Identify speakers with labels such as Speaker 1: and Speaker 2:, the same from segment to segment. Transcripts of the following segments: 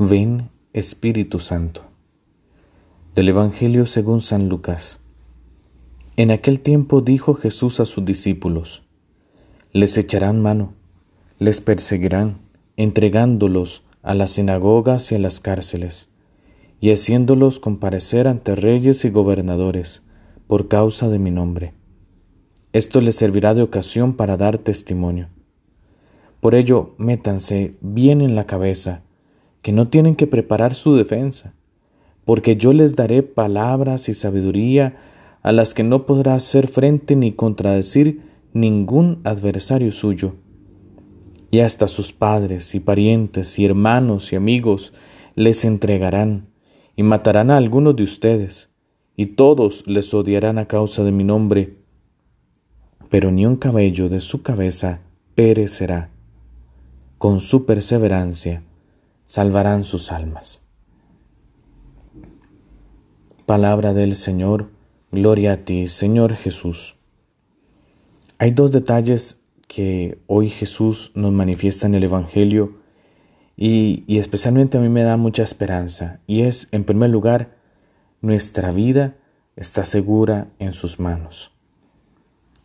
Speaker 1: Ven Espíritu Santo. Del Evangelio según San Lucas. En aquel tiempo dijo Jesús a sus discípulos, les echarán mano, les perseguirán, entregándolos a las sinagogas y a las cárceles, y haciéndolos comparecer ante reyes y gobernadores, por causa de mi nombre. Esto les servirá de ocasión para dar testimonio. Por ello, métanse bien en la cabeza, que no tienen que preparar su defensa, porque yo les daré palabras y sabiduría a las que no podrá hacer frente ni contradecir ningún adversario suyo. Y hasta sus padres y parientes y hermanos y amigos les entregarán y matarán a algunos de ustedes, y todos les odiarán a causa de mi nombre, pero ni un cabello de su cabeza perecerá. Con su perseverancia, salvarán sus almas. Palabra del Señor, gloria a ti, Señor Jesús. Hay dos detalles que hoy Jesús nos manifiesta en el Evangelio y, y, especialmente a mí me da mucha esperanza y es, en primer lugar, nuestra vida está segura en sus manos.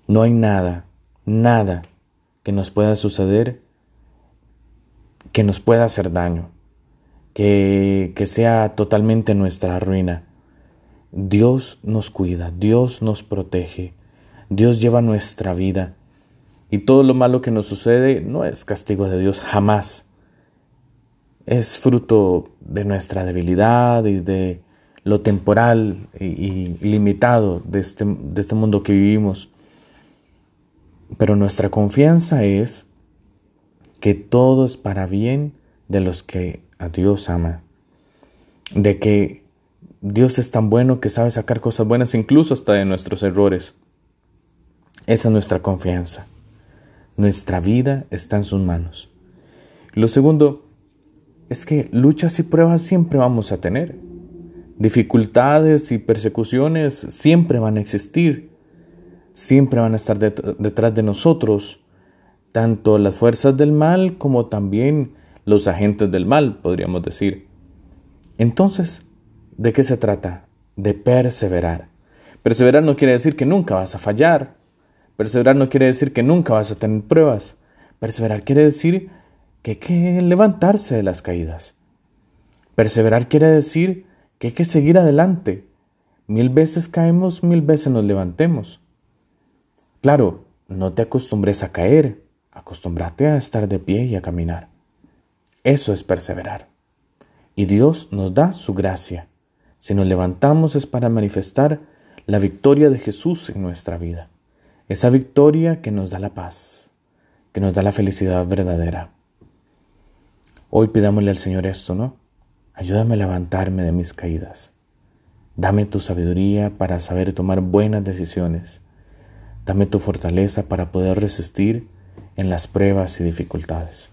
Speaker 1: No hay nada, nada que nos pueda suceder que nos pueda hacer daño que, sea totalmente nuestra ruina. Dios nos cuida, Dios nos protege, Dios lleva nuestra vida. Y todo lo malo que nos sucede no es castigo de Dios, jamás. Es fruto de nuestra debilidad y de lo temporal y, limitado de este, de este mundo que vivimos. Pero nuestra confianza es que todo es para bien de los que Dios ama, de que Dios es tan bueno que sabe sacar cosas buenas incluso hasta de nuestros errores. Esa es nuestra confianza. Nuestra vida está en sus manos. Lo segundo es que luchas y pruebas siempre vamos a tener. Dificultades y persecuciones siempre van a existir. Siempre van a estar detrás de nosotros, tanto las fuerzas del mal como también los agentes del mal, podríamos decir. Entonces, ¿de qué se trata? De perseverar. Perseverar no quiere decir que nunca vas a fallar. Perseverar no quiere decir que nunca vas a tener pruebas. Perseverar quiere decir que hay que levantarse de las caídas. Perseverar quiere decir que hay que seguir adelante. Mil veces caemos, mil veces nos levantemos. Claro, no te acostumbres a caer, acostúmbrate a estar de pie y a caminar. Eso es perseverar. Y Dios nos da su gracia. Si nos levantamos es para manifestar la victoria de Jesús en nuestra vida. Esa victoria que nos da la paz, que nos da la felicidad verdadera. Hoy pidámosle al Señor esto, ¿no? Ayúdame a levantarme de mis caídas. Dame tu sabiduría para saber tomar buenas decisiones. Dame tu fortaleza para poder resistir en las pruebas y dificultades.